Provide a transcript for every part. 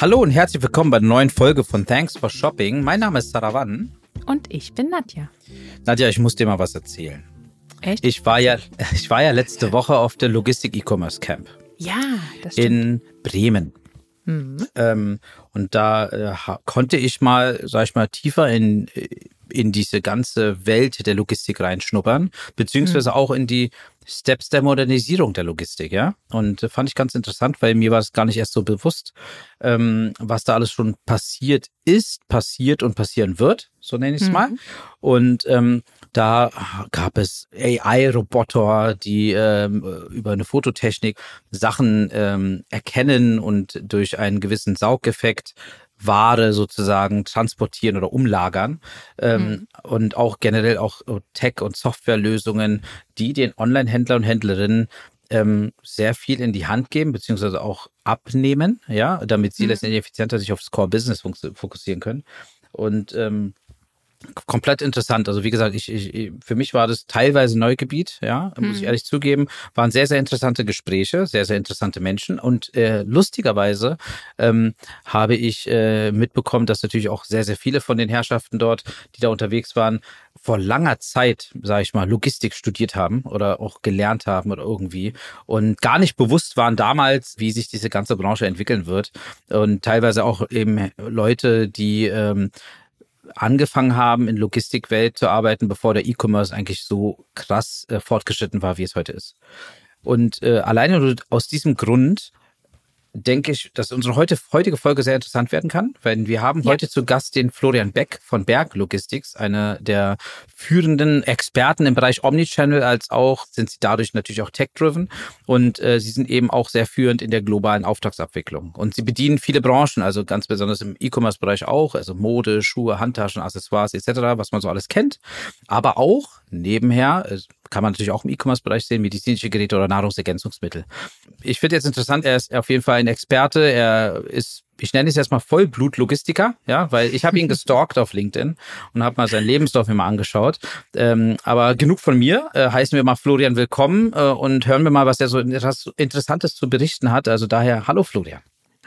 Hallo und herzlich willkommen bei der neuen Folge von Thanks for Shopping. Mein Name ist Sarawan. Und ich bin Nadja. Nadja, ich muss dir mal was erzählen. Echt? Ich war ja, ich war ja letzte Woche auf der Logistik E-Commerce Camp ja, das stimmt. in Bremen. Mhm. Ähm, und da äh, konnte ich mal, sag ich mal, tiefer in, in diese ganze Welt der Logistik reinschnuppern, beziehungsweise auch in die Steps der Modernisierung der Logistik, ja. Und äh, fand ich ganz interessant, weil mir war es gar nicht erst so bewusst, ähm, was da alles schon passiert ist, passiert und passieren wird, so nenne ich es Mhm. mal. Und ähm, da gab es AI-Roboter, die ähm, über eine Fototechnik Sachen ähm, erkennen und durch einen gewissen Saugeffekt Ware sozusagen transportieren oder umlagern. Ähm, Und auch generell auch Tech- und Softwarelösungen, die den Online-Händler und Händlerinnen ähm, sehr viel in die Hand geben, beziehungsweise auch abnehmen, ja, damit sie Mhm. letztendlich effizienter sich aufs Core-Business fok- fokussieren können. Und ähm, komplett interessant. Also wie gesagt, ich, ich, für mich war das teilweise Neugebiet, ja, muss ich Mhm. ehrlich zugeben. Waren sehr, sehr interessante Gespräche, sehr, sehr interessante Menschen. Und äh, lustigerweise ähm, habe ich äh, mitbekommen, dass natürlich auch sehr, sehr viele von den Herrschaften dort, die da unterwegs waren, vor langer Zeit, sage ich mal, Logistik studiert haben oder auch gelernt haben oder irgendwie und gar nicht bewusst waren damals, wie sich diese ganze Branche entwickeln wird. Und teilweise auch eben Leute, die ähm, angefangen haben, in Logistikwelt zu arbeiten, bevor der E-Commerce eigentlich so krass äh, fortgeschritten war, wie es heute ist. Und äh, alleine aus diesem Grund denke ich, dass unsere heute, heutige Folge sehr interessant werden kann, weil wir haben Ja. heute zu Gast den Florian Beck von Berg Logistics, einer der führenden Experten im Bereich Omnichannel, als auch sind sie dadurch natürlich auch tech-driven und äh, sie sind eben auch sehr führend in der globalen Auftragsabwicklung. Und sie bedienen viele Branchen, also ganz besonders im E-Commerce-Bereich auch, also Mode, Schuhe, Handtaschen, Accessoires etc., was man so alles kennt. Aber auch nebenher, äh, kann man natürlich auch im E-Commerce-Bereich sehen, medizinische Geräte oder Nahrungsergänzungsmittel. Ich finde jetzt interessant, er ist auf jeden Fall ein Experte, er ist ich nenne es erstmal Vollblut-Logistiker, ja, weil ich habe ihn gestalkt auf LinkedIn und habe mal seinen Lebenslauf mir mal angeschaut. Ähm, aber genug von mir. Äh, heißen wir mal Florian willkommen äh, und hören wir mal, was er so Interess- Interessantes zu berichten hat. Also daher, hallo Florian.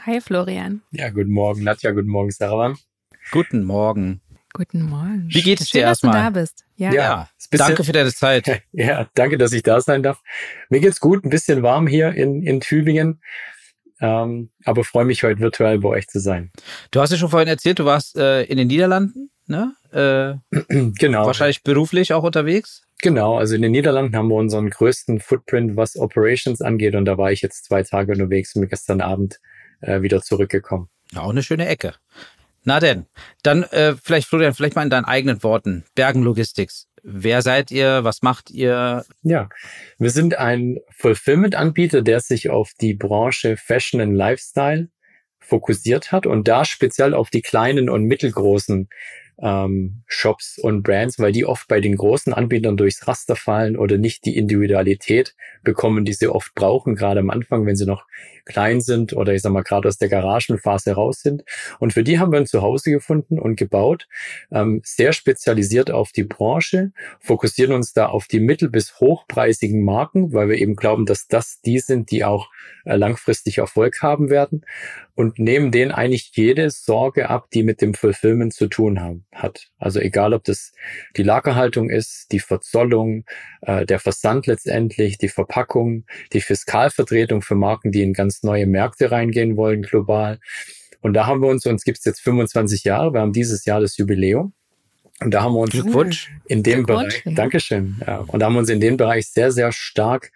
Hi Florian. Ja, guten Morgen, Nadja, guten Morgen, Sarah. Guten Morgen. Guten Morgen. Wie geht es Schön, dir dass du erstmal? da bist. Ja. Ja. bisschen- danke für deine Zeit. Ja, danke, dass ich da sein darf. Mir geht's gut, ein bisschen warm hier in, in Tübingen, ähm, aber freue mich heute virtuell bei euch zu sein. Du hast ja schon vorhin erzählt, du warst äh, in den Niederlanden, ne? Äh, genau, Wahrscheinlich beruflich auch unterwegs. genau. Also in den Niederlanden haben wir unseren größten Footprint, was Operations angeht, und da war ich jetzt zwei Tage unterwegs und bin gestern Abend äh, wieder zurückgekommen. Ja, auch eine schöne Ecke. Na denn, dann äh, vielleicht Florian, vielleicht mal in deinen eigenen Worten. Bergen Logistics. Wer seid ihr? Was macht ihr? Ja, wir sind ein Fulfillment-Anbieter, der sich auf die Branche Fashion and Lifestyle fokussiert hat und da speziell auf die kleinen und mittelgroßen ähm, Shops und Brands, weil die oft bei den großen Anbietern durchs Raster fallen oder nicht die Individualität bekommen, die sie oft brauchen, gerade am Anfang, wenn sie noch klein sind oder ich sag mal gerade aus der Garagenphase raus sind. Und für die haben wir ein Zuhause gefunden und gebaut, ähm, sehr spezialisiert auf die Branche, fokussieren uns da auf die mittel- bis hochpreisigen Marken, weil wir eben glauben, dass das die sind, die auch äh, langfristig Erfolg haben werden und nehmen denen eigentlich jede Sorge ab, die mit dem Fulfillment zu tun haben, hat. Also egal, ob das die Lagerhaltung ist, die Verzollung, äh, der Versand letztendlich, die Verpackung, die Fiskalvertretung für Marken, die in ganz neue Märkte reingehen wollen, global. Und da haben wir uns, uns gibt's jetzt 25 Jahre, wir haben dieses Jahr das Jubiläum. Und da haben wir uns Glückwunsch. in dem Glückwunsch, Bereich. Dankeschön, ja, und da haben wir uns in dem Bereich sehr, sehr stark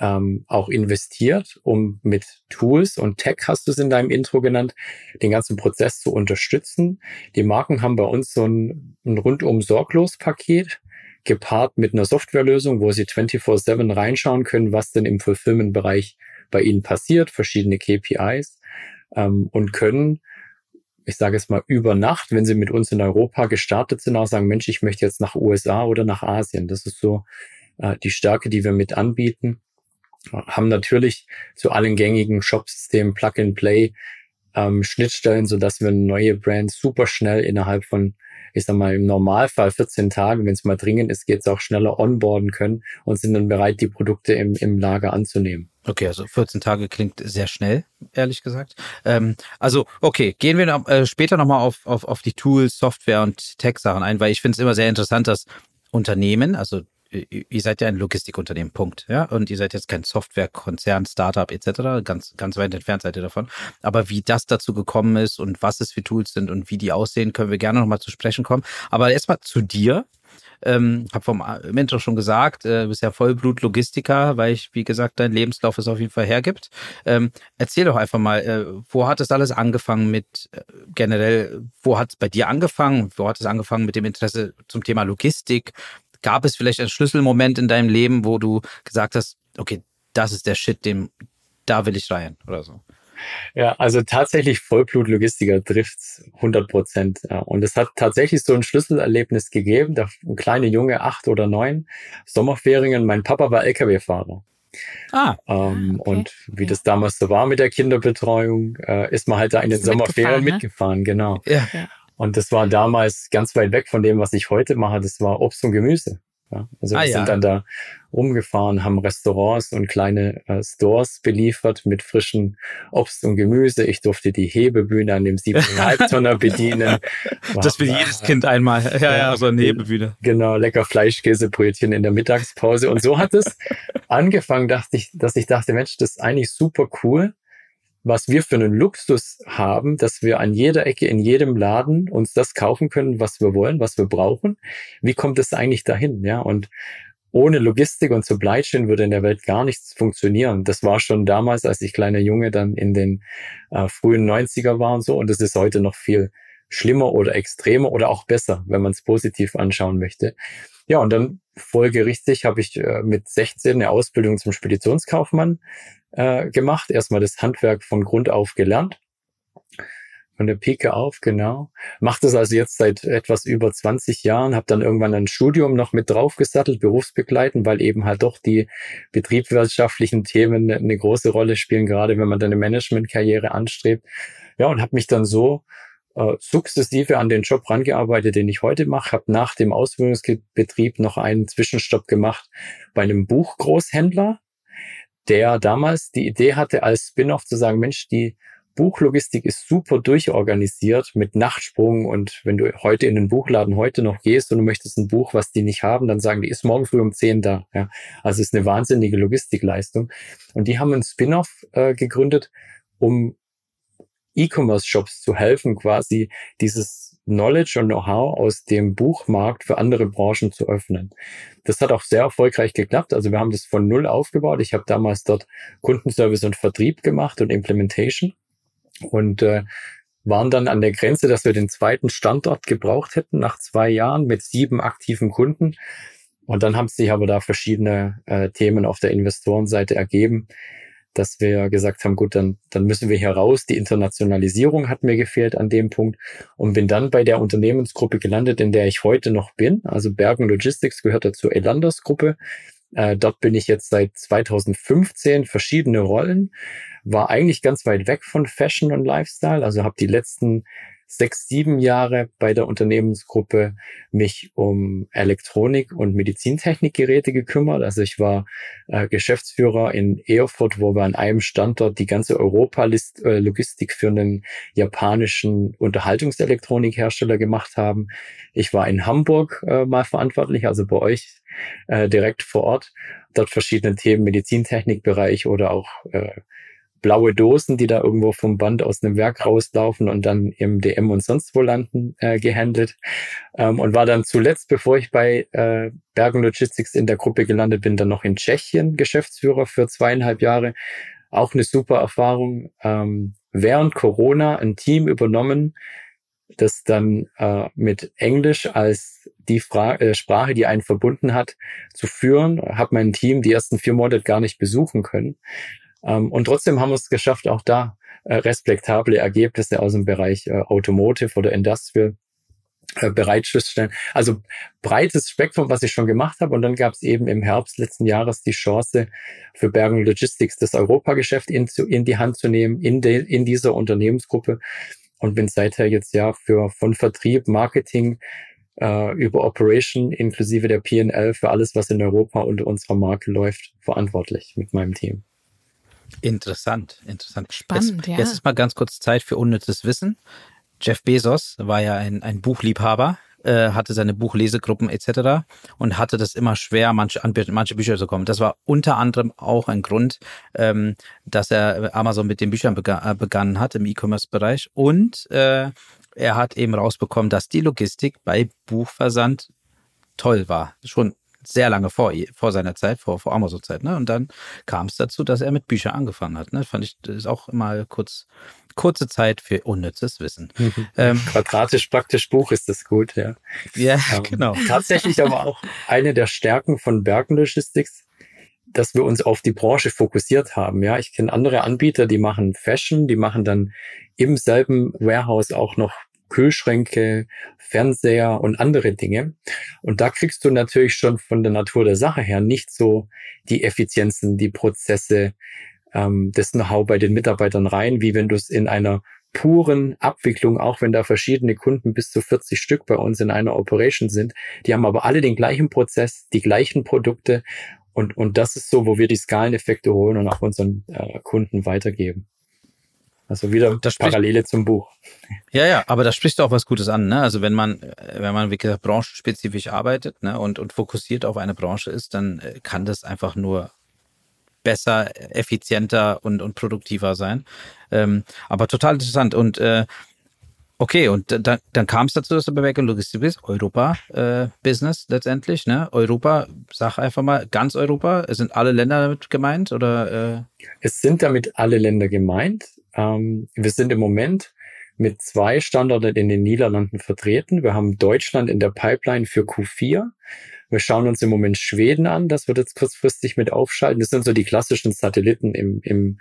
ähm, auch investiert, um mit Tools und Tech, hast du es in deinem Intro genannt, den ganzen Prozess zu unterstützen. Die Marken haben bei uns so ein, ein rundum sorglos Paket gepaart mit einer Softwarelösung, wo sie 24/7 reinschauen können, was denn im Fulfillment-Bereich bei ihnen passiert, verschiedene KPIs ähm, und können ich sage es mal, über Nacht, wenn sie mit uns in Europa gestartet sind, auch sagen, Mensch, ich möchte jetzt nach USA oder nach Asien. Das ist so äh, die Stärke, die wir mit anbieten. Haben natürlich zu allen gängigen Shop-Systemen Plug-and-Play ähm, Schnittstellen, so dass wir neue Brands super schnell innerhalb von, ich sag mal, im Normalfall 14 Tagen, wenn es mal dringend ist, geht es auch schneller onboarden können und sind dann bereit, die Produkte im, im Lager anzunehmen. Okay, also 14 Tage klingt sehr schnell, ehrlich gesagt. Ähm, also, okay, gehen wir noch, äh, später nochmal auf, auf, auf die Tools, Software und Tech-Sachen ein, weil ich finde es immer sehr interessant, dass Unternehmen, also ihr seid ja ein Logistikunternehmen, Punkt. Ja, und ihr seid jetzt kein Softwarekonzern, Startup etc. Ganz, ganz weit entfernt seid ihr davon. Aber wie das dazu gekommen ist und was es für Tools sind und wie die aussehen, können wir gerne nochmal zu sprechen kommen. Aber erstmal zu dir. Ähm, habe vom Mentor schon gesagt, äh, bist ja Vollblut-Logistiker, weil ich, wie gesagt, dein Lebenslauf es auf jeden Fall hergibt. Ähm, erzähl doch einfach mal, äh, wo hat es alles angefangen mit äh, generell, wo hat es bei dir angefangen? Wo hat es angefangen mit dem Interesse zum Thema Logistik? Gab es vielleicht einen Schlüsselmoment in deinem Leben, wo du gesagt hast, okay, das ist der Shit, dem, da will ich rein oder so? Ja, also tatsächlich Vollblutlogistiker trifft 100 Prozent. Ja. Und es hat tatsächlich so ein Schlüsselerlebnis gegeben. Der kleine Junge, acht oder neun, Sommerferien. Mein Papa war LKW-Fahrer. Ah. Ähm, okay. Und wie ja. das damals so war mit der Kinderbetreuung, äh, ist man halt da in den Sommerferien ne? mitgefahren, genau. Ja. Und das war damals ganz weit weg von dem, was ich heute mache. Das war Obst und Gemüse. Ja, also ah, wir ja. sind dann da rumgefahren, haben Restaurants und kleine äh, Stores beliefert mit frischen Obst und Gemüse. Ich durfte die Hebebühne an dem 7,5 Tonner bedienen. das will jedes Kind einmal. Ja, ja, so eine Hebebühne. Genau, lecker Fleischkäsebrötchen in der Mittagspause. Und so hat es angefangen, dachte ich, dass ich dachte, Mensch, das ist eigentlich super cool was wir für einen Luxus haben, dass wir an jeder Ecke, in jedem Laden uns das kaufen können, was wir wollen, was wir brauchen. Wie kommt es eigentlich dahin? Ja, und ohne Logistik und Supply Chain würde in der Welt gar nichts funktionieren. Das war schon damals, als ich kleiner Junge dann in den äh, frühen 90er war und so. Und das ist heute noch viel schlimmer oder extremer oder auch besser, wenn man es positiv anschauen möchte. Ja, und dann folgerichtig habe ich äh, mit 16 eine Ausbildung zum Speditionskaufmann äh, gemacht. Erstmal das Handwerk von Grund auf gelernt. Von der Pike auf, genau. Macht das also jetzt seit etwas über 20 Jahren, habe dann irgendwann ein Studium noch mit draufgesattelt, berufsbegleitend, weil eben halt doch die betriebswirtschaftlichen Themen eine große Rolle spielen, gerade wenn man dann eine Managementkarriere anstrebt. Ja, und habe mich dann so äh, sukzessive an den Job rangearbeitet, den ich heute mache. Habe nach dem Ausbildungsbetrieb noch einen Zwischenstopp gemacht bei einem Buchgroßhändler, der damals die Idee hatte, als Spin-off zu sagen, Mensch, die Buchlogistik ist super durchorganisiert mit Nachtsprung und wenn du heute in den Buchladen heute noch gehst und du möchtest ein Buch, was die nicht haben, dann sagen die, ist morgen früh um 10 da. Ja, also ist eine wahnsinnige Logistikleistung. Und die haben einen Spin-off äh, gegründet, um E-Commerce-Shops zu helfen, quasi dieses Knowledge und Know-how aus dem Buchmarkt für andere Branchen zu öffnen. Das hat auch sehr erfolgreich geklappt. Also wir haben das von null aufgebaut. Ich habe damals dort Kundenservice und Vertrieb gemacht und Implementation und äh, waren dann an der Grenze, dass wir den zweiten Standort gebraucht hätten nach zwei Jahren mit sieben aktiven Kunden. Und dann haben sich aber da verschiedene äh, Themen auf der Investorenseite ergeben, dass wir gesagt haben, gut, dann, dann müssen wir hier raus. Die Internationalisierung hat mir gefehlt an dem Punkt und bin dann bei der Unternehmensgruppe gelandet, in der ich heute noch bin. Also Bergen Logistics gehört dazu Elanders Gruppe. Äh, dort bin ich jetzt seit 2015 verschiedene Rollen, war eigentlich ganz weit weg von Fashion und Lifestyle, also habe die letzten sechs, sieben Jahre bei der Unternehmensgruppe mich um Elektronik und Medizintechnikgeräte gekümmert. Also ich war äh, Geschäftsführer in Erfurt, wo wir an einem Standort die ganze Europa-Logistik äh, für einen japanischen Unterhaltungselektronikhersteller gemacht haben. Ich war in Hamburg äh, mal verantwortlich, also bei euch äh, direkt vor Ort, dort verschiedene Themen, Medizintechnikbereich oder auch äh, blaue Dosen, die da irgendwo vom Band aus einem Werk rauslaufen und dann im DM und sonst wo landen, äh, gehandelt. Ähm, und war dann zuletzt, bevor ich bei äh, Bergen Logistics in der Gruppe gelandet bin, dann noch in Tschechien Geschäftsführer für zweieinhalb Jahre. Auch eine super Erfahrung. Ähm, während Corona ein Team übernommen, das dann äh, mit Englisch als die Fra äh, Sprache, die einen verbunden hat, zu führen. Habe mein Team die ersten vier Monate gar nicht besuchen können. Ähm, und trotzdem haben wir es geschafft, auch da äh, respektable Ergebnisse aus dem Bereich äh, Automotive oder Industrial äh, bereitzustellen. Also breites Spektrum, was ich schon gemacht habe. Und dann gab es eben im Herbst letzten Jahres die Chance für Bergen Logistics das Europageschäft in, in die Hand zu nehmen in, de, in dieser Unternehmensgruppe und bin seither jetzt ja für von Vertrieb, Marketing äh, über Operation inklusive der PNL für alles, was in Europa unter unserer Marke läuft, verantwortlich mit meinem Team. Interessant, interessant. Spannend, jetzt, ja. Jetzt ist mal ganz kurz Zeit für unnützes Wissen. Jeff Bezos war ja ein, ein Buchliebhaber, äh, hatte seine Buchlesegruppen etc. und hatte das immer schwer, manche, an manche Bücher zu kommen. Das war unter anderem auch ein Grund, ähm, dass er Amazon mit den Büchern bega äh, begonnen hat im E-Commerce-Bereich. Und äh, er hat eben rausbekommen, dass die Logistik bei Buchversand toll war. Schon sehr lange vor, vor seiner Zeit, vor, vor Amazon-Zeit. Ne? Und dann kam es dazu, dass er mit Büchern angefangen hat. Ne? Fand ich, das ist auch mal kurz, kurze Zeit für unnützes Wissen. ähm, Quadratisch praktisch Buch ist das gut, ja. Ja, ähm, genau. Tatsächlich aber auch eine der Stärken von Bergen Logistics, dass wir uns auf die Branche fokussiert haben. Ja, ich kenne andere Anbieter, die machen Fashion, die machen dann im selben Warehouse auch noch Kühlschränke, Fernseher und andere Dinge. Und da kriegst du natürlich schon von der Natur der Sache her nicht so die Effizienzen, die Prozesse, ähm, das Know-how bei den Mitarbeitern rein, wie wenn du es in einer puren Abwicklung, auch wenn da verschiedene Kunden bis zu 40 Stück bei uns in einer Operation sind, die haben aber alle den gleichen Prozess, die gleichen Produkte und, und das ist so, wo wir die Skaleneffekte holen und auch unseren äh, Kunden weitergeben. Also wieder das Parallele zum Buch. Ja, ja, aber da sprichst du auch was Gutes an. Ne? Also wenn man, wenn man wie gesagt branchenspezifisch arbeitet ne, und, und fokussiert auf eine Branche ist, dann äh, kann das einfach nur besser, effizienter und, und produktiver sein. Ähm, aber total interessant. Und äh, okay, und dann, dann kam es dazu, dass du bei Back Logistik bist, Europa-Business äh, letztendlich. Ne? Europa, sag einfach mal, ganz Europa. Sind alle Länder damit gemeint? Oder, äh? Es sind damit alle Länder gemeint. Ähm, wir sind im Moment mit zwei Standorten in den Niederlanden vertreten. Wir haben Deutschland in der Pipeline für Q4. Wir schauen uns im Moment Schweden an. Das wird jetzt kurzfristig mit aufschalten. Das sind so die klassischen Satelliten im, im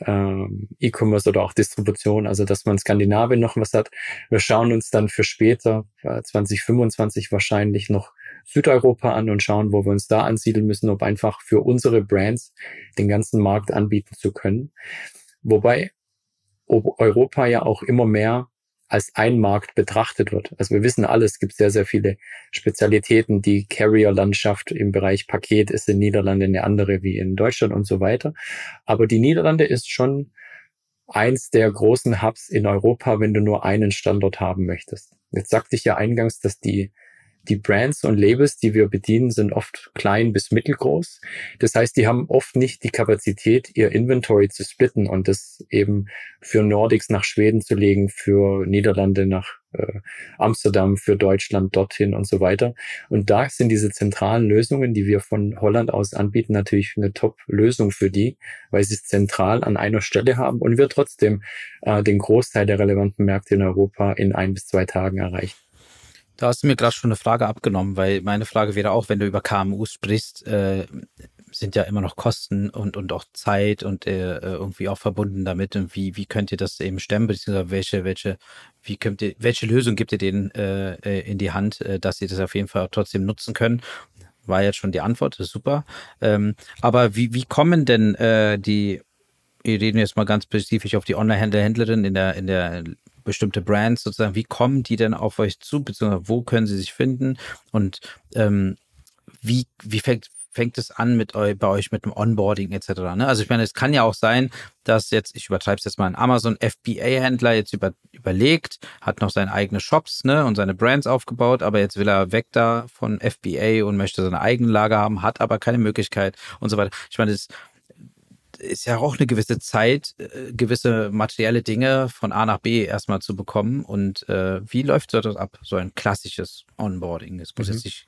ähm, E-Commerce oder auch Distribution, also dass man Skandinavien noch was hat. Wir schauen uns dann für später, äh, 2025 wahrscheinlich noch Südeuropa an und schauen, wo wir uns da ansiedeln müssen, um einfach für unsere Brands den ganzen Markt anbieten zu können. Wobei Europa ja auch immer mehr als ein Markt betrachtet wird. Also wir wissen alles, es gibt sehr, sehr viele Spezialitäten. Die Carrier-Landschaft im Bereich Paket ist in Niederlande eine andere wie in Deutschland und so weiter. Aber die Niederlande ist schon eins der großen Hubs in Europa, wenn du nur einen Standort haben möchtest. Jetzt sagte ich ja eingangs, dass die die Brands und Labels, die wir bedienen, sind oft klein bis mittelgroß. Das heißt, die haben oft nicht die Kapazität, ihr Inventory zu splitten und das eben für Nordics nach Schweden zu legen, für Niederlande nach äh, Amsterdam, für Deutschland dorthin und so weiter. Und da sind diese zentralen Lösungen, die wir von Holland aus anbieten, natürlich eine Top-Lösung für die, weil sie es zentral an einer Stelle haben und wir trotzdem äh, den Großteil der relevanten Märkte in Europa in ein bis zwei Tagen erreichen. Da hast du mir gerade schon eine Frage abgenommen, weil meine Frage wäre auch, wenn du über KMUs sprichst, äh, sind ja immer noch Kosten und, und auch Zeit und äh, irgendwie auch verbunden damit. Und wie, wie könnt ihr das eben stemmen, beziehungsweise welche, welche, wie könnt ihr, welche Lösung gibt ihr denen äh, äh in die Hand, äh, dass sie das auf jeden Fall trotzdem nutzen können? War jetzt schon die Antwort, das ist super. Ähm, aber wie, wie kommen denn äh, die, wir reden jetzt mal ganz spezifisch auf die Online-Händler, Händlerin in der, in der bestimmte Brands sozusagen, wie kommen die denn auf euch zu, beziehungsweise wo können sie sich finden und ähm, wie, wie fängt, fängt es an mit eu, bei euch mit dem Onboarding etc. Ne? Also ich meine, es kann ja auch sein, dass jetzt, ich übertreibe es jetzt mal, ein Amazon FBA-Händler jetzt über, überlegt, hat noch seine eigenen Shops ne, und seine Brands aufgebaut, aber jetzt will er weg da von FBA und möchte seine eigene Lager haben, hat aber keine Möglichkeit und so weiter. Ich meine, das ist ja auch eine gewisse Zeit, äh, gewisse materielle Dinge von A nach B erstmal zu bekommen. Und äh, wie läuft so das ab? So ein klassisches Onboarding. Es muss mhm. jetzt nicht.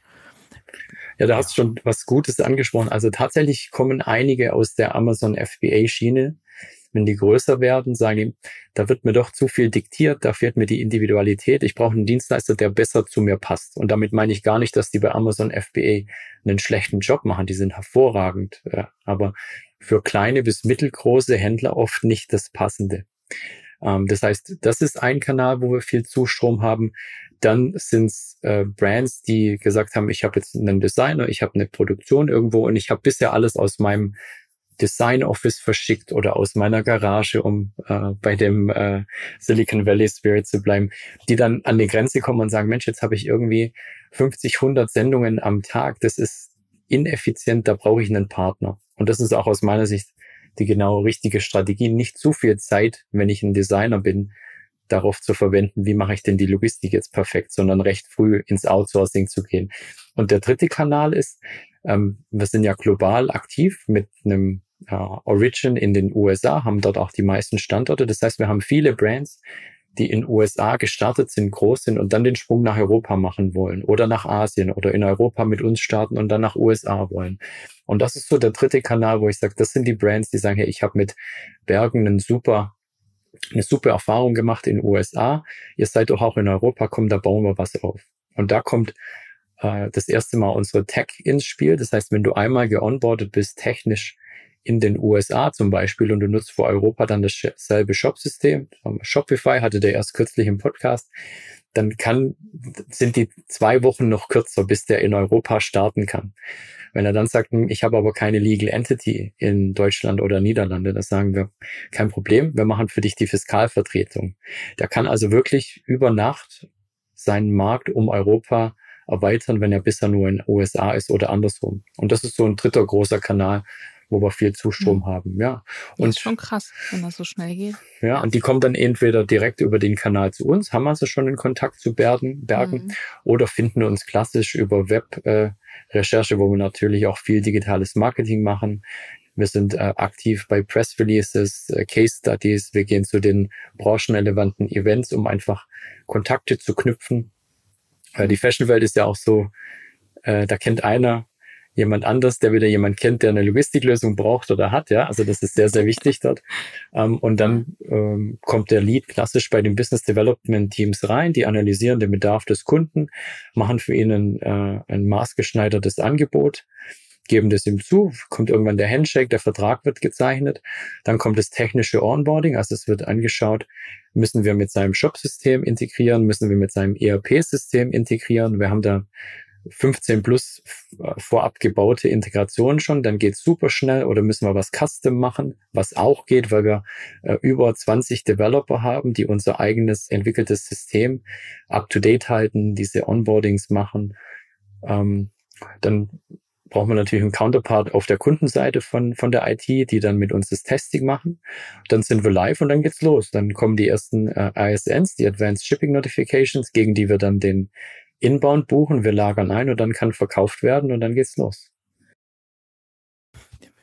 Ja, da hast du schon was Gutes angesprochen. Also tatsächlich kommen einige aus der Amazon FBA-Schiene. Wenn die größer werden, sagen die, da wird mir doch zu viel diktiert, da fehlt mir die Individualität. Ich brauche einen Dienstleister, der besser zu mir passt. Und damit meine ich gar nicht, dass die bei Amazon FBA einen schlechten Job machen. Die sind hervorragend. Ja. Aber für kleine bis mittelgroße Händler oft nicht das Passende. Ähm, das heißt, das ist ein Kanal, wo wir viel Zustrom haben. Dann sind es äh, Brands, die gesagt haben, ich habe jetzt einen Designer, ich habe eine Produktion irgendwo und ich habe bisher alles aus meinem Design Office verschickt oder aus meiner Garage, um äh, bei dem äh, Silicon Valley Spirit zu bleiben, die dann an die Grenze kommen und sagen, Mensch, jetzt habe ich irgendwie 50, 100 Sendungen am Tag, das ist ineffizient, da brauche ich einen Partner. Und das ist auch aus meiner Sicht die genau richtige Strategie, nicht zu viel Zeit, wenn ich ein Designer bin, darauf zu verwenden, wie mache ich denn die Logistik jetzt perfekt, sondern recht früh ins Outsourcing zu gehen. Und der dritte Kanal ist, ähm, wir sind ja global aktiv mit einem äh, Origin in den USA, haben dort auch die meisten Standorte. Das heißt, wir haben viele Brands, die in USA gestartet sind, groß sind und dann den Sprung nach Europa machen wollen oder nach Asien oder in Europa mit uns starten und dann nach USA wollen. Und das ist so der dritte Kanal, wo ich sage, das sind die Brands, die sagen, hey, ich habe mit Bergen einen super eine super Erfahrung gemacht in USA. Ihr seid doch auch in Europa, komm, da bauen wir was auf. Und da kommt äh, das erste Mal unsere Tech ins Spiel. Das heißt, wenn du einmal geonboardet bist, technisch in den USA zum Beispiel und du nutzt für Europa dann dasselbe Shop-System, Shopify hatte der erst kürzlich im Podcast, dann kann, sind die zwei Wochen noch kürzer, bis der in Europa starten kann. Wenn er dann sagt, hm, ich habe aber keine Legal Entity in Deutschland oder Niederlande, dann sagen wir, kein Problem, wir machen für dich die Fiskalvertretung. Der kann also wirklich über Nacht seinen Markt um Europa erweitern, wenn er bisher nur in USA ist oder andersrum. Und das ist so ein dritter großer Kanal, wo wir viel Zustrom mhm. haben, ja. Und das ist schon krass, wenn das so schnell geht. Ja, und die kommen dann entweder direkt über den Kanal zu uns, haben also schon in Kontakt zu Bergen, Bergen mhm. oder finden uns klassisch über Web-Recherche, äh, wo wir natürlich auch viel digitales Marketing machen. Wir sind äh, aktiv bei Press Releases, äh, Case Studies. Wir gehen zu den branchenrelevanten Events, um einfach Kontakte zu knüpfen. Äh, die Fashionwelt ist ja auch so, äh, da kennt einer jemand anders, der wieder jemand kennt, der eine Logistiklösung braucht oder hat. Ja, also das ist sehr, sehr wichtig dort. Ähm, und dann ähm, kommt der Lead klassisch bei den Business Development Teams rein, die analysieren den Bedarf des Kunden, machen für ihn äh, ein maßgeschneidertes Angebot geben das ihm zu, kommt irgendwann der Handshake, der Vertrag wird gezeichnet, dann kommt das technische Onboarding, also es wird angeschaut, müssen wir mit seinem Shop-System integrieren, müssen wir mit seinem ERP-System integrieren. Wir haben da 15 plus äh, vorab gebaute Integration schon, dann geht's super schnell oder müssen wir was custom machen, was auch geht, weil wir äh, über 20 Developer haben, die unser eigenes entwickeltes System up to date halten, diese Onboardings machen. Ähm, dann brauchen wir natürlich einen Counterpart auf der Kundenseite von, von der IT, die dann mit uns das Testing machen. Dann sind wir live und dann geht's los. Dann kommen die ersten äh, ISNs, die Advanced Shipping Notifications, gegen die wir dann den Inbound buchen, wir lagern ein und dann kann verkauft werden und dann geht's los.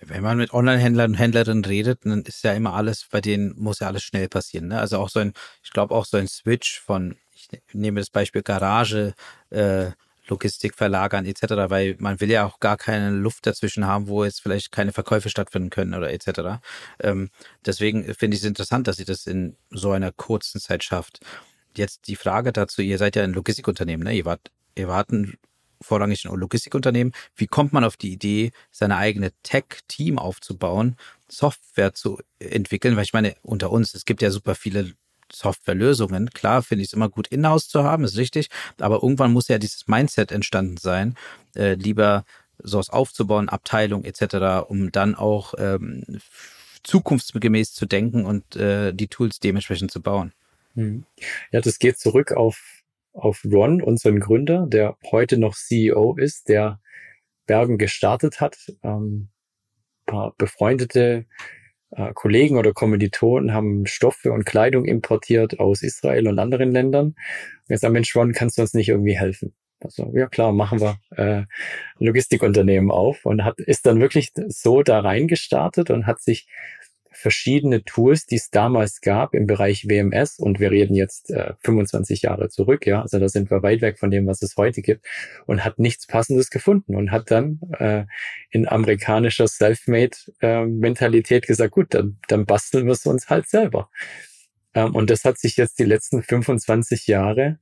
Wenn man mit Online-Händlern und Händlerinnen redet, dann ist ja immer alles, bei denen muss ja alles schnell passieren. Ne? Also auch so ein, ich glaube auch so ein Switch von, ich nehme das Beispiel Garage, äh, Logistik verlagern etc., weil man will ja auch gar keine Luft dazwischen haben, wo jetzt vielleicht keine Verkäufe stattfinden können oder etc. Ähm, deswegen finde ich es interessant, dass sie das in so einer kurzen Zeit schafft jetzt die Frage dazu, ihr seid ja ein Logistikunternehmen, ne? Ihr wart, ihr wart ein vorrangig ein Logistikunternehmen. Wie kommt man auf die Idee, seine eigene Tech-Team aufzubauen, Software zu entwickeln? Weil ich meine, unter uns, es gibt ja super viele Softwarelösungen. Klar, finde ich es immer gut, in-house zu haben, ist richtig. Aber irgendwann muss ja dieses Mindset entstanden sein, äh, lieber sowas aufzubauen, Abteilung etc., um dann auch ähm, zukunftsgemäß zu denken und äh, die Tools dementsprechend zu bauen. Hm. Ja, das geht zurück auf, auf Ron, unseren Gründer, der heute noch CEO ist, der Bergen gestartet hat. Ähm, paar befreundete äh, Kollegen oder Kommilitonen haben Stoffe und Kleidung importiert aus Israel und anderen Ländern. Und jetzt sagen, Mensch, Ron, kannst du uns nicht irgendwie helfen? Also, ja klar, machen wir äh, Logistikunternehmen auf und hat ist dann wirklich so da reingestartet und hat sich verschiedene Tools, die es damals gab im Bereich WMS und wir reden jetzt äh, 25 Jahre zurück, ja, also da sind wir weit weg von dem, was es heute gibt. Und hat nichts Passendes gefunden und hat dann äh, in amerikanischer Selfmade-Mentalität äh, gesagt, gut, dann, dann basteln wir es uns halt selber. Ähm, und das hat sich jetzt die letzten 25 Jahre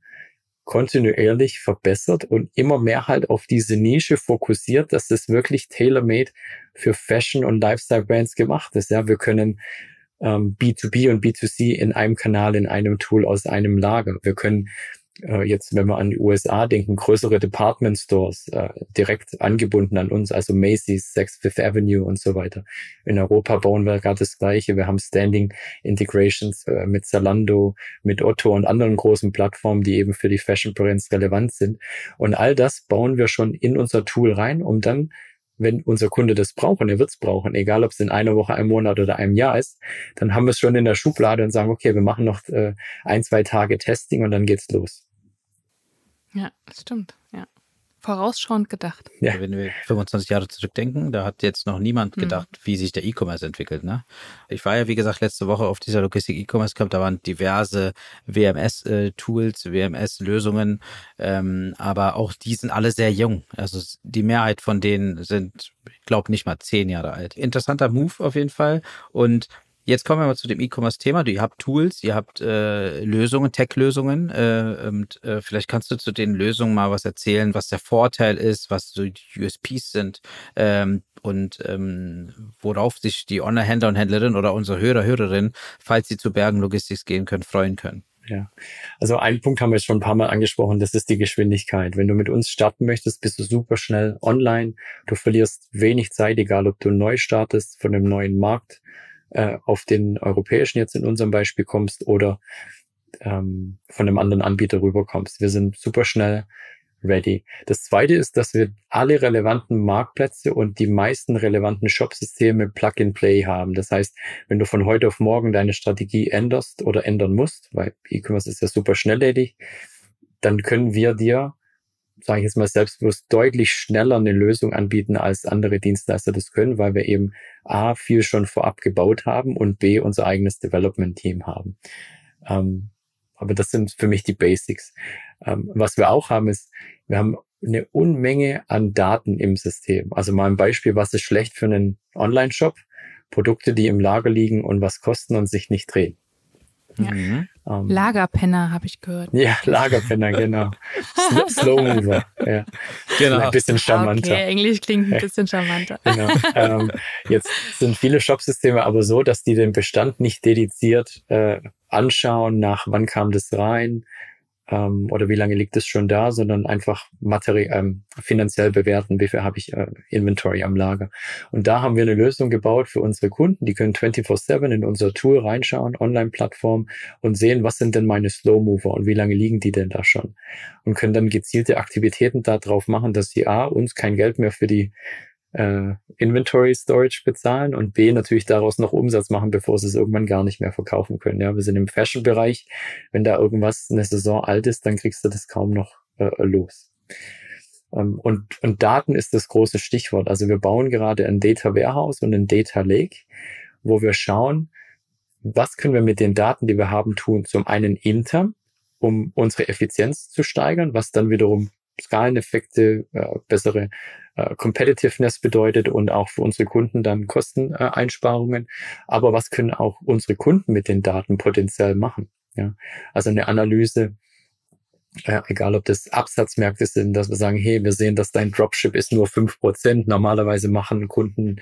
kontinuierlich verbessert und immer mehr halt auf diese Nische fokussiert, dass das wirklich tailor-made für Fashion und Lifestyle Brands gemacht ist. Ja, wir können ähm, B2B und B2C in einem Kanal, in einem Tool aus einem Lager. Wir können äh, jetzt, wenn wir an die USA denken, größere Department Stores äh, direkt angebunden an uns, also Macy's, Saks Fifth Avenue und so weiter. In Europa bauen wir gerade das Gleiche. Wir haben Standing Integrations äh, mit Zalando, mit Otto und anderen großen Plattformen, die eben für die Fashion Brands relevant sind. Und all das bauen wir schon in unser Tool rein, um dann wenn unser Kunde das braucht und er wird es brauchen, egal ob es in einer Woche, einem Monat oder einem Jahr ist, dann haben wir es schon in der Schublade und sagen, okay, wir machen noch äh, ein, zwei Tage Testing und dann geht's los. Ja, das stimmt. Vorausschauend gedacht. Ja. Wenn wir 25 Jahre zurückdenken, da hat jetzt noch niemand mhm. gedacht, mhm. wie sich der E-Commerce entwickelt. Ne? Ich war ja, wie gesagt, letzte Woche auf dieser Logistik E-Commerce Cup, da waren diverse WMS-Tools, äh, WMS-Lösungen, ähm, aber auch die sind alle sehr jung. Also die Mehrheit von denen sind, ich glaube, nicht mal zehn Jahre alt. Interessanter Move auf jeden Fall. Und Jetzt kommen wir mal zu dem E-Commerce-Thema. Ihr habt Tools, ihr habt äh, Lösungen, Tech-Lösungen. Äh, und äh, vielleicht kannst du zu den Lösungen mal was erzählen, was der Vorteil ist, was so die USPs sind ähm, und ähm, worauf sich die Online-Händler und Händlerinnen oder unsere Hörer, Hörerinnen, falls sie zu Bergen Logistics gehen können, freuen können. Ja, also einen Punkt haben wir schon ein paar Mal angesprochen, das ist die Geschwindigkeit. Wenn du mit uns starten möchtest, bist du super schnell online. Du verlierst wenig Zeit, egal ob du neu startest von einem neuen Markt äh, auf den europäischen jetzt in unserem Beispiel kommst oder ähm, von einem anderen Anbieter rüberkommst. Wir sind super schnell ready. Das zweite ist, dass wir alle relevanten Marktplätze und die meisten relevanten Shop-Systeme Plug-and-Play haben. Das heißt, wenn du von heute auf morgen deine Strategie änderst oder ändern musst, weil E-Commerce ist ja super schnellledig, dann können wir dir sage ich jetzt mal selbstbewusst, deutlich schneller eine Lösung anbieten, als andere Dienstleister das können, weil wir eben A, viel schon vorab gebaut haben und B, unser eigenes Development-Team haben. Ähm, aber das sind für mich die Basics. Ähm, was wir auch haben, ist, wir haben eine Unmenge an Daten im System. Also mal ein Beispiel, was ist schlecht für einen Online-Shop? Produkte, die im Lager liegen und was kosten und sich nicht drehen. Ja. Mhm. Ähm, Lagerpenner habe ich gehört. Ja, Lagerpenner, genau. Slow Mover, ja. Genau. Ein bisschen charmanter. Okay, Englisch klingt ein bisschen charmanter. genau. Ähm, jetzt sind viele Shopsysteme aber so, dass die den Bestand nicht dediziert äh, anschauen, nach wann kam das rein, ähm, oder wie lange liegt es schon da, sondern einfach materi ähm, finanziell bewerten, wie viel habe ich äh, Inventory am Lager. Und da haben wir eine Lösung gebaut für unsere Kunden, die können 24/7 in unser Tool reinschauen, Online-Plattform und sehen, was sind denn meine Slow Mover und wie lange liegen die denn da schon und können dann gezielte Aktivitäten darauf machen, dass sie a uns kein Geld mehr für die äh, Inventory Storage bezahlen und B natürlich daraus noch Umsatz machen, bevor sie es irgendwann gar nicht mehr verkaufen können. Ja, wir sind im Fashion-Bereich. Wenn da irgendwas eine Saison alt ist, dann kriegst du das kaum noch äh, los. Ähm, und, und Daten ist das große Stichwort. Also wir bauen gerade ein Data Warehouse und ein Data Lake, wo wir schauen, was können wir mit den Daten, die wir haben, tun? Zum einen intern, um unsere Effizienz zu steigern, was dann wiederum Skaleneffekte, äh, bessere äh, Competitiveness bedeutet und auch für unsere Kunden dann Kosteneinsparungen. Aber was können auch unsere Kunden mit den Daten potenziell machen? Ja, also eine Analyse, äh, egal ob das Absatzmärkte sind, dass wir sagen, hey, wir sehen, dass dein Dropship ist nur fünf Prozent. Normalerweise machen Kunden,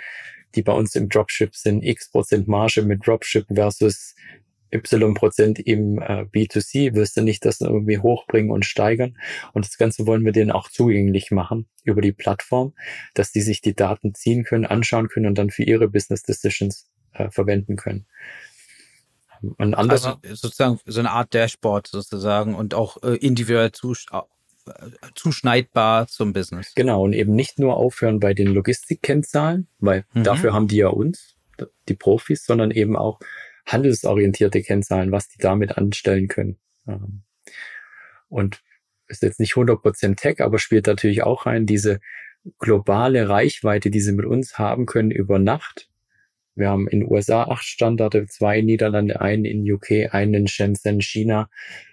die bei uns im Dropship sind, x Prozent Marge mit Dropship versus Y Prozent im äh, B2C, wirst du nicht das irgendwie hochbringen und steigern. Und das Ganze wollen wir denen auch zugänglich machen über die Plattform, dass die sich die Daten ziehen können, anschauen können und dann für ihre Business Decisions äh, verwenden können. Ein anderer, also sozusagen so eine Art Dashboard sozusagen und auch äh, individuell zusch äh, zuschneidbar zum Business. Genau, und eben nicht nur aufhören bei den Logistikkennzahlen, weil mhm. dafür haben die ja uns, die Profis, sondern eben auch handelsorientierte Kennzahlen, was die damit anstellen können. Ähm, und ist jetzt nicht 100% Tech, aber spielt natürlich auch rein, diese globale Reichweite, die sie mit uns haben können über Nacht. Wir haben in USA acht Standorte, zwei in Niederlande, einen in UK, einen in Shenzhen, China.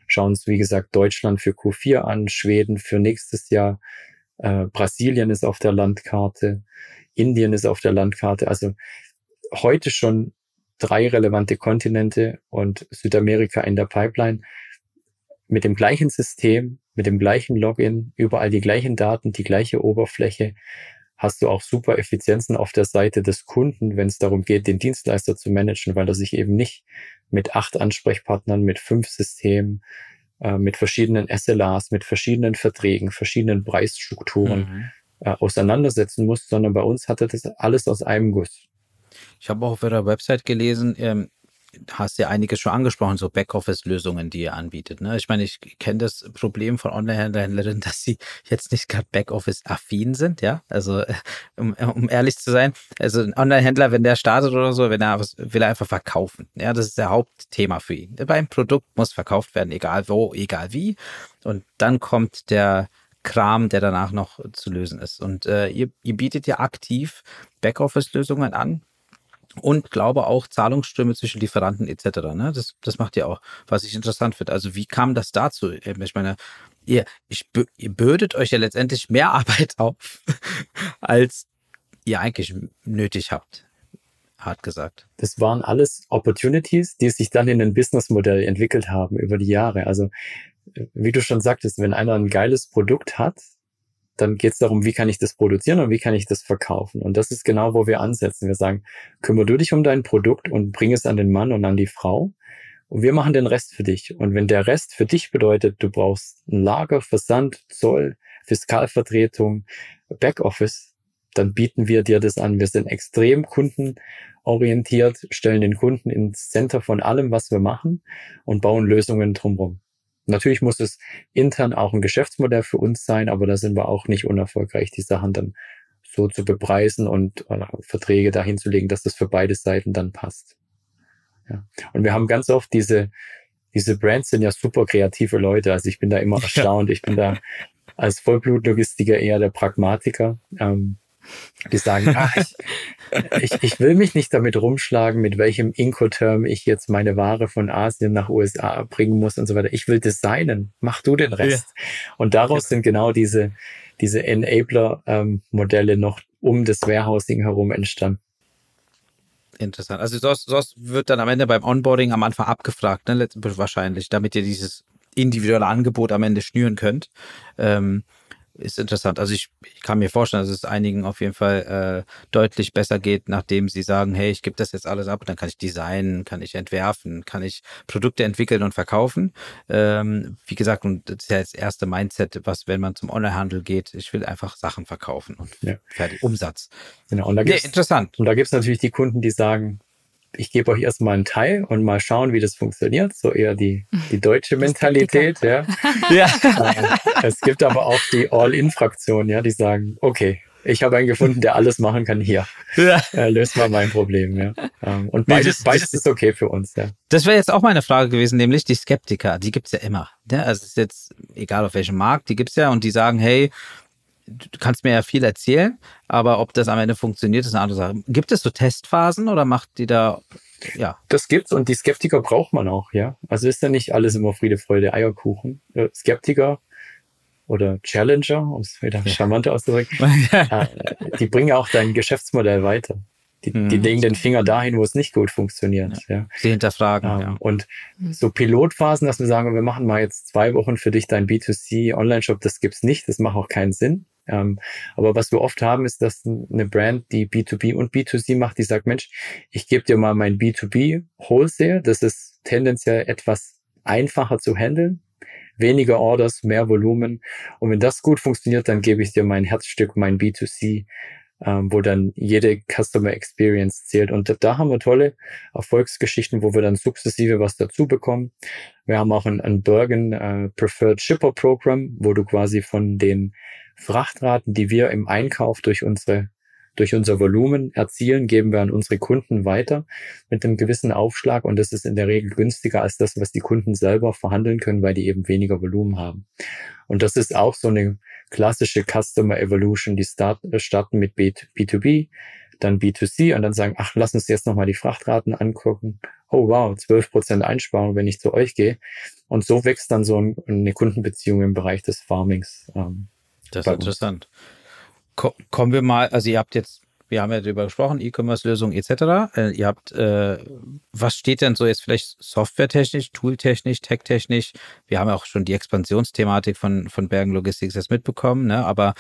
Schauen uns, wie gesagt, Deutschland für Q4 an, Schweden für nächstes Jahr, äh, Brasilien ist auf der Landkarte, Indien ist auf der Landkarte. Also heute schon drei relevante Kontinente und Südamerika in der Pipeline mit dem gleichen System, mit dem gleichen Login, überall die gleichen Daten, die gleiche Oberfläche, hast du auch super Effizienzen auf der Seite des Kunden, wenn es darum geht, den Dienstleister zu managen, weil er sich eben nicht mit acht Ansprechpartnern, mit fünf Systemen, äh, mit verschiedenen SLAs, mit verschiedenen Verträgen, verschiedenen Preisstrukturen mhm. äh, auseinandersetzen muss, sondern bei uns hat er das alles aus einem Guss. Ich habe auch auf ihrer Website gelesen, ähm, hast ja einiges schon angesprochen, so Backoffice-Lösungen, die ihr anbietet. Ne? Ich meine, ich kenne das Problem von Online-Händlerinnen, dass sie jetzt nicht gerade Backoffice-affin sind, ja. Also um, um ehrlich zu sein, also ein Online-Händler, wenn der startet oder so, wenn er was will er einfach verkaufen. Ja, das ist der Hauptthema für ihn. Beim Produkt muss verkauft werden, egal wo, egal wie. Und dann kommt der Kram, der danach noch zu lösen ist. Und äh, ihr, ihr bietet ja aktiv Backoffice-Lösungen an und glaube auch Zahlungsströme zwischen Lieferanten etc. Ne? Das, das macht ihr auch, was ich interessant finde. Also wie kam das dazu? Ich meine, ihr, ich, ihr bürdet euch ja letztendlich mehr Arbeit auf, als ihr eigentlich nötig habt. Hart gesagt. Das waren alles Opportunities, die sich dann in ein Businessmodell entwickelt haben über die Jahre. Also wie du schon sagtest, wenn einer ein geiles Produkt hat, dann geht es darum, wie kann ich das produzieren und wie kann ich das verkaufen. Und das ist genau, wo wir ansetzen. Wir sagen, kümmere du dich um dein Produkt und bring es an den Mann und an die Frau. Und wir machen den Rest für dich. Und wenn der Rest für dich bedeutet, du brauchst ein Lager, Versand, Zoll, Fiskalvertretung, Backoffice, dann bieten wir dir das an. Wir sind extrem kundenorientiert, stellen den Kunden ins Center von allem, was wir machen und bauen Lösungen drumherum. Natürlich muss es intern auch ein Geschäftsmodell für uns sein, aber da sind wir auch nicht unerfolgreich, die Sachen dann so zu bepreisen und äh, Verträge dahin zu legen, dass das für beide Seiten dann passt. Ja. Und wir haben ganz oft diese, diese Brands sind ja super kreative Leute. Also ich bin da immer erstaunt. Ich bin da als Vollblutlogistiker eher der Pragmatiker. Ähm, die sagen, ah, ich, ich, ich will mich nicht damit rumschlagen, mit welchem Incoterm ich jetzt meine Ware von Asien nach USA bringen muss und so weiter. Ich will designen. Mach du den Rest. Ja. Und daraus ja. sind genau diese, diese Enabler-Modelle ähm, noch um das Warehousing herum entstanden. Interessant. Also sowas, sowas wird dann am Ende beim Onboarding am Anfang abgefragt, ne? wahrscheinlich, damit ihr dieses individuelle Angebot am Ende schnüren könnt. Ähm, ist interessant. Also ich, ich kann mir vorstellen, dass es einigen auf jeden Fall äh, deutlich besser geht, nachdem sie sagen, hey, ich gebe das jetzt alles ab und dann kann ich designen, kann ich entwerfen, kann ich Produkte entwickeln und verkaufen. Ähm, wie gesagt, und das ist ja das erste Mindset, was, wenn man zum Onlinehandel geht, ich will einfach Sachen verkaufen und ja. fertig, Umsatz. Genau, und da gibt's, nee, interessant. Und da gibt es natürlich die Kunden, die sagen, ich gebe euch erstmal einen Teil und mal schauen, wie das funktioniert. So eher die, die deutsche Mentalität, ja. ja. Äh, es gibt aber auch die All-In-Fraktion, ja, die sagen, okay, ich habe einen gefunden, der alles machen kann hier. Ja. Äh, löst mal mein Problem, ja. Ähm, und beides, nee, das, beides ist okay für uns, ja. Das wäre jetzt auch meine Frage gewesen, nämlich die Skeptiker, die gibt's ja immer. Ja? Also es ist jetzt egal auf welchem Markt, die gibt's ja und die sagen, hey, du kannst mir ja viel erzählen, aber ob das am Ende funktioniert, ist eine andere Sache. Gibt es so Testphasen oder macht die da, ja? Das gibt's und die Skeptiker braucht man auch, ja. Also ist ja nicht alles immer Friede, Freude, Eierkuchen. Äh, Skeptiker oder Challenger, um es wieder charmanter auszudrücken, äh, die bringen auch dein Geschäftsmodell weiter. Die, mhm. die legen den Finger dahin, wo es nicht gut funktioniert. Ja. ja. Sie hinterfragen. Ähm, ja. Und mhm. so Pilotphasen, dass wir sagen, wir machen mal jetzt zwei Wochen für dich dein B2C Online-Shop, das gibt's nicht, das macht auch keinen Sinn. Ähm, aber was wir oft haben, ist, dass eine Brand, die B2B und B2C macht, die sagt, Mensch, ich gebe dir mal mein B2B Wholesale. Das ist tendenziell etwas einfacher zu handeln. Weniger Orders, mehr Volumen. Und wenn das gut funktioniert, dann gebe ich dir mein Herzstück, mein B2C ähm, wo dann jede Customer Experience zählt. Und da haben wir tolle Erfolgsgeschichten, wo wir dann sukzessive was dazu bekommen. Wir haben auch ein, ein Bergen äh, Preferred Shipper Program, wo du quasi von den Frachtraten, die wir im Einkauf durch unsere durch unser Volumen erzielen, geben wir an unsere Kunden weiter mit einem gewissen Aufschlag und das ist in der Regel günstiger als das, was die Kunden selber verhandeln können, weil die eben weniger Volumen haben. Und das ist auch so eine klassische Customer Evolution, die start, äh, starten mit B, B2B, dann B2C und dann sagen, ach, lass uns jetzt nochmal die Frachtraten angucken. Oh wow, 12% Einsparung, wenn ich zu euch gehe. Und so wächst dann so eine Kundenbeziehung im Bereich des Farmings. Ähm, das ist interessant. Ko kommen wir mal, also ihr habt jetzt wir haben ja darüber gesprochen, E-Commerce-Lösungen etc. Äh, ihr habt, äh, was steht denn so jetzt vielleicht softwaretechnisch, tooltechnisch, techtechnisch? Wir haben ja auch schon die Expansionsthematik von, von Bergen Logistics jetzt mitbekommen, ne? aber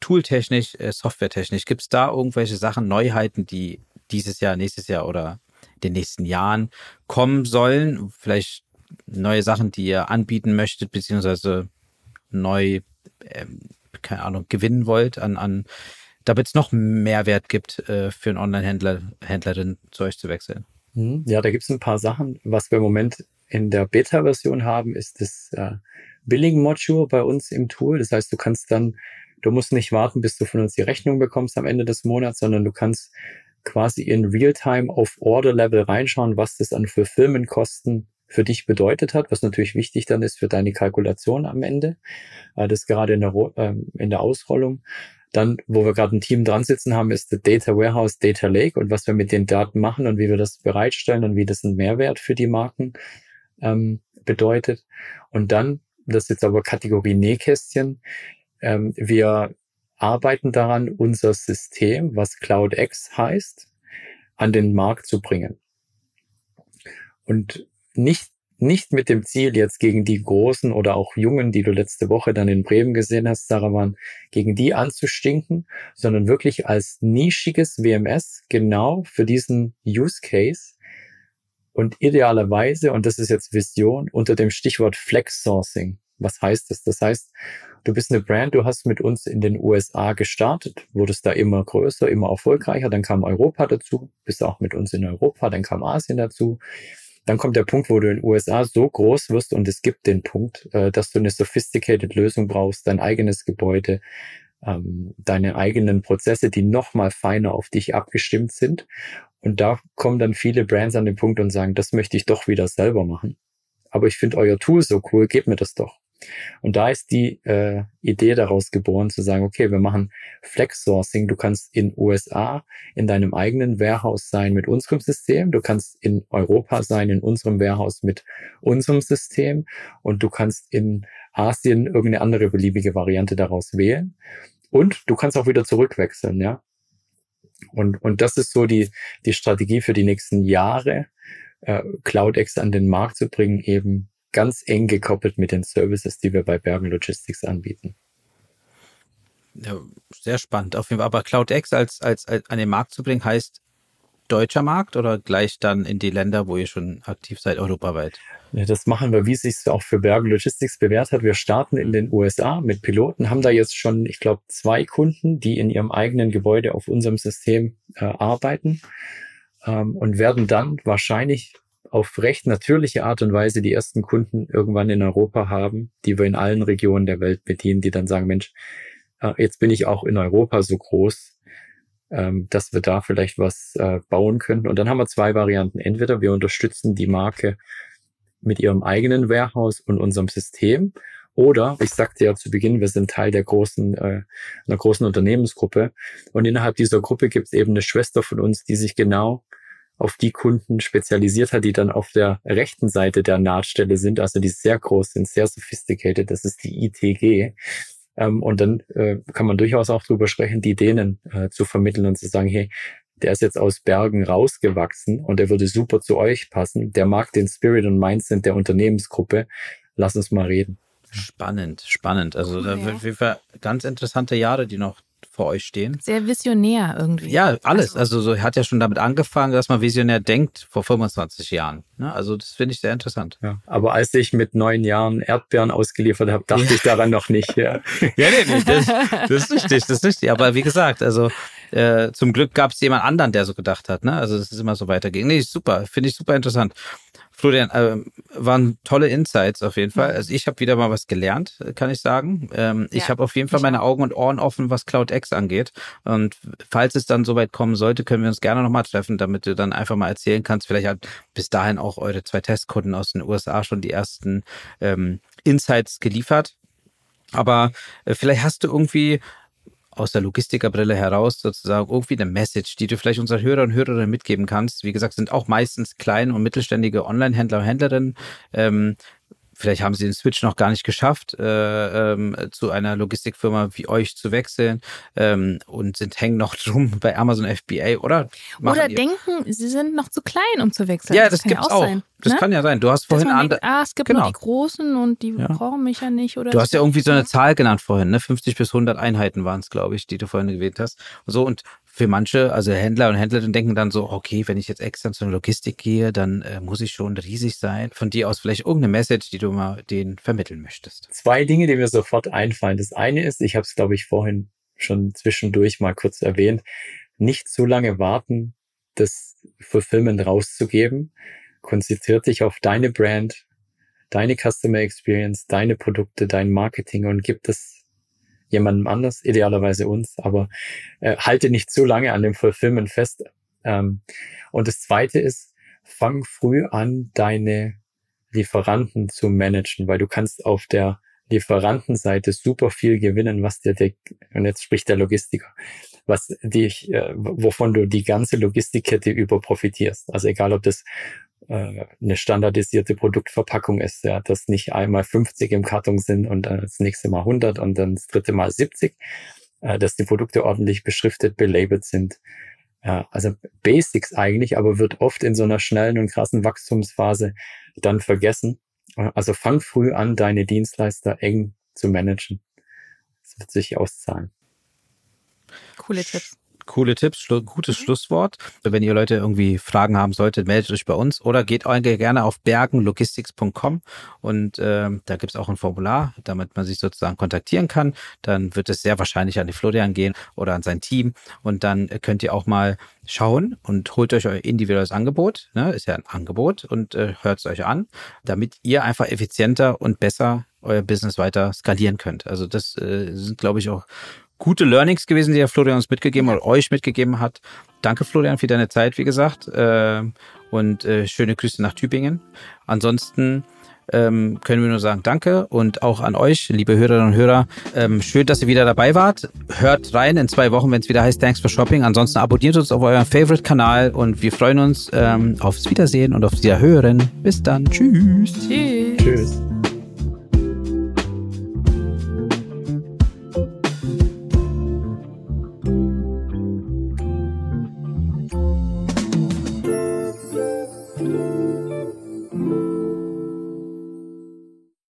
tooltechnisch, äh, softwaretechnisch, gibt es da irgendwelche Sachen, Neuheiten, die dieses Jahr, nächstes Jahr oder in den nächsten Jahren kommen sollen? Vielleicht neue Sachen, die ihr anbieten möchtet, beziehungsweise neu, ähm, keine Ahnung, gewinnen wollt an, an damit es noch Mehrwert gibt, äh, für einen Online-Händler, Händlerin zu euch zu wechseln? Hm, ja, da gibt es ein paar Sachen. Was wir im Moment in der Beta-Version haben, ist das äh, Billing-Module bei uns im Tool. Das heißt, du kannst dann, du musst nicht warten, bis du von uns die Rechnung bekommst am Ende des Monats, sondern du kannst quasi in Realtime auf Order-Level reinschauen, was das an Fulfillment-Kosten für dich bedeutet hat, was natürlich wichtig dann ist für deine Kalkulation am Ende. Äh, das gerade in der, äh, in der Ausrollung. Dann, wo wir gerade ein Team dran sitzen haben, ist der Data Warehouse, Data Lake und was wir mit den Daten machen und wie wir das bereitstellen und wie das einen Mehrwert für die Marken ähm, bedeutet. Und dann, das ist jetzt aber Kategorie Nähkästchen, ähm, wir arbeiten daran, unser System, was CloudX heißt, an den Markt zu bringen. Und nicht nicht mit dem Ziel, jetzt gegen die Großen oder auch Jungen, die du letzte Woche dann in Bremen gesehen hast, Sarawan, gegen die anzustinken, sondern wirklich als nischiges WMS genau für diesen Use Case und idealerweise, und das ist jetzt Vision, unter dem Stichwort Flex Sourcing. Was heißt das? Das heißt, du bist eine Brand, du hast mit uns in den USA gestartet, wurdest da immer größer, immer erfolgreicher, dann kam Europa dazu, bist auch mit uns in Europa, dann kam Asien dazu, dann kommt der Punkt, wo du in den USA so groß wirst und es gibt den Punkt, äh, dass du eine sophisticated Lösung brauchst, dein eigenes Gebäude, ähm, deine eigenen Prozesse, die nochmal feiner auf dich abgestimmt sind. Und da kommen dann viele Brands an den Punkt und sagen, das möchte ich doch wieder selber machen. Aber ich finde euer Tool so cool, gebt mir das doch. Und da ist die äh, Idee daraus geboren, zu sagen, okay, wir machen Flex Sourcing. Du kannst in USA in deinem eigenen Warehouse sein mit unserem System. Du kannst in Europa sein in unserem Warehouse mit unserem System. Und du kannst in Asien irgendeine andere beliebige Variante daraus wählen. Und du kannst auch wieder zurückwechseln, ja. Und, und das ist so die, die Strategie für die nächsten Jahre, äh, CloudX an den Markt zu bringen, eben ganz eng gekoppelt mit den Services, die wir bei Bergen Logistics anbieten. Ja, sehr spannend. Auf jeden Fall. Aber CloudX als, als, als an den Markt zu bringen, heißt deutscher Markt oder gleich dann in die Länder, wo ihr schon aktiv seid, europaweit? Ja, das machen wir, wie es sich auch für Bergen Logistics bewährt hat. Wir starten in den USA mit Piloten, haben da jetzt schon, ich glaube, zwei Kunden, die in ihrem eigenen Gebäude auf unserem System äh, arbeiten ähm, und werden dann wahrscheinlich auf recht natürliche Art und Weise die ersten Kunden irgendwann in Europa haben, die wir in allen Regionen der Welt bedienen, die dann sagen, Mensch, äh, jetzt bin ich auch in Europa so groß, ähm, dass wir da vielleicht was äh, bauen könnten. Und dann haben wir zwei Varianten. Entweder wir unterstützen die Marke mit ihrem eigenen Warehouse und unserem System. Oder, ich sagte ja zu Beginn, wir sind Teil der großen, äh, einer großen Unternehmensgruppe. Und innerhalb dieser Gruppe gibt es eben eine Schwester von uns, die sich genau auf die Kunden spezialisiert hat, die dann auf der rechten Seite der Nahtstelle sind, also die sehr groß sind, sehr sophisticated, das ist die ITG. Ähm, und dann äh, kann man durchaus auch drüber sprechen, die denen äh, zu vermitteln und zu sagen, hey, der ist jetzt aus Bergen rausgewachsen und der würde super zu euch passen. Der mag den Spirit und Mindset der Unternehmensgruppe. Lass uns mal reden. Spannend, spannend. Also da jeden Fall ganz interessante Jahre, die noch vor euch stehen. Sehr visionär irgendwie. Ja, alles. Also, also so hat ja schon damit angefangen, dass man visionär denkt vor 25 Jahren. Ne? Also das finde ich sehr interessant. Ja, aber als ich mit neun Jahren Erdbeeren ausgeliefert habe, dachte ja. ich daran noch nicht. Ja, ja nee, nee, das, das ist richtig, das ist richtig. Aber wie gesagt, also äh, zum Glück gab es jemand anderen, der so gedacht hat. Ne? Also es ist immer so weitergegangen. Nee, super, finde ich super interessant. Florian, äh, waren tolle Insights auf jeden Fall. Mhm. Also ich habe wieder mal was gelernt, kann ich sagen. Ähm, ja, ich habe auf jeden Fall meine Augen und Ohren offen, was CloudX angeht. Und falls es dann soweit kommen sollte, können wir uns gerne nochmal treffen, damit du dann einfach mal erzählen kannst. Vielleicht hat bis dahin auch eure zwei Testkunden aus den USA schon die ersten ähm, Insights geliefert. Aber äh, vielleicht hast du irgendwie aus der Logistikerbrille heraus sozusagen irgendwie eine Message, die du vielleicht unseren Hörer und Hörerinnen mitgeben kannst. Wie gesagt, sind auch meistens kleine und mittelständige Online-Händler und Händlerinnen, ähm, vielleicht haben sie den Switch noch gar nicht geschafft, äh, ähm, zu einer Logistikfirma wie euch zu wechseln ähm, und sind hängen noch drum bei Amazon FBA, oder? Oder denken, sie sind noch zu klein, um zu wechseln. Ja, das, das gibt's ja auch. Sein, das ne? kann ja sein. Du hast vorhin andere. Ah, es gibt genau. nur die Großen und die ja. brauchen mich ja nicht. Oder du hast ja irgendwie so eine Zahl genannt vorhin, ne? 50 bis 100 Einheiten waren es, glaube ich, die du vorhin gewählt hast. Und so und für manche, also Händler und Händlerinnen denken dann so, okay, wenn ich jetzt extern einer Logistik gehe, dann äh, muss ich schon riesig sein. Von dir aus vielleicht irgendeine Message, die du mal denen vermitteln möchtest. Zwei Dinge, die mir sofort einfallen. Das eine ist, ich habe es, glaube ich, vorhin schon zwischendurch mal kurz erwähnt, nicht zu lange warten, das Fulfillment rauszugeben. Konzentriert dich auf deine Brand, deine Customer Experience, deine Produkte, dein Marketing und gib es jemandem anders, idealerweise uns, aber äh, halte nicht zu lange an dem Fulfillment fest. Ähm, und das Zweite ist, fang früh an, deine Lieferanten zu managen, weil du kannst auf der Lieferantenseite super viel gewinnen, was dir der, und jetzt spricht der Logistiker, was dich, äh, wovon du die ganze Logistikkette über profitierst. Also egal, ob das äh, eine standardisierte Produktverpackung ist, ja, dass nicht einmal 50 im Karton sind und dann das nächste Mal 100 und dann das dritte Mal 70, äh, dass die Produkte ordentlich beschriftet, belabelt sind. Ja, also Basics eigentlich, aber wird oft in so einer schnellen und krassen Wachstumsphase dann vergessen. Also fang früh an, deine Dienstleister eng zu managen. Das wird sich auszahlen. Coole Tipps. Coole Tipps, schlu gutes mhm. Schlusswort. Wenn ihr Leute irgendwie Fragen haben solltet, meldet euch bei uns oder geht gerne auf bergenlogistics.com und äh, da gibt es auch ein Formular, damit man sich sozusagen kontaktieren kann. Dann wird es sehr wahrscheinlich an die Florian gehen oder an sein Team und dann könnt ihr auch mal schauen und holt euch euer individuelles Angebot, ne, ist ja ein Angebot und äh, hört es euch an, damit ihr einfach effizienter und besser euer Business weiter skalieren könnt. Also das äh, sind, glaube ich, auch gute Learnings gewesen, die der Florian uns mitgegeben oder euch mitgegeben hat. Danke, Florian, für deine Zeit, wie gesagt. Äh, und äh, schöne Grüße nach Tübingen. Ansonsten ähm, können wir nur sagen Danke und auch an euch, liebe Hörerinnen und Hörer. Ähm, schön, dass ihr wieder dabei wart. Hört rein in zwei Wochen, wenn es wieder heißt Thanks for Shopping. Ansonsten abonniert uns auf eurem Favorite-Kanal und wir freuen uns ähm, aufs Wiedersehen und aufs Wiederhören. Bis dann. Tschüss. Tschüss. Tschüss.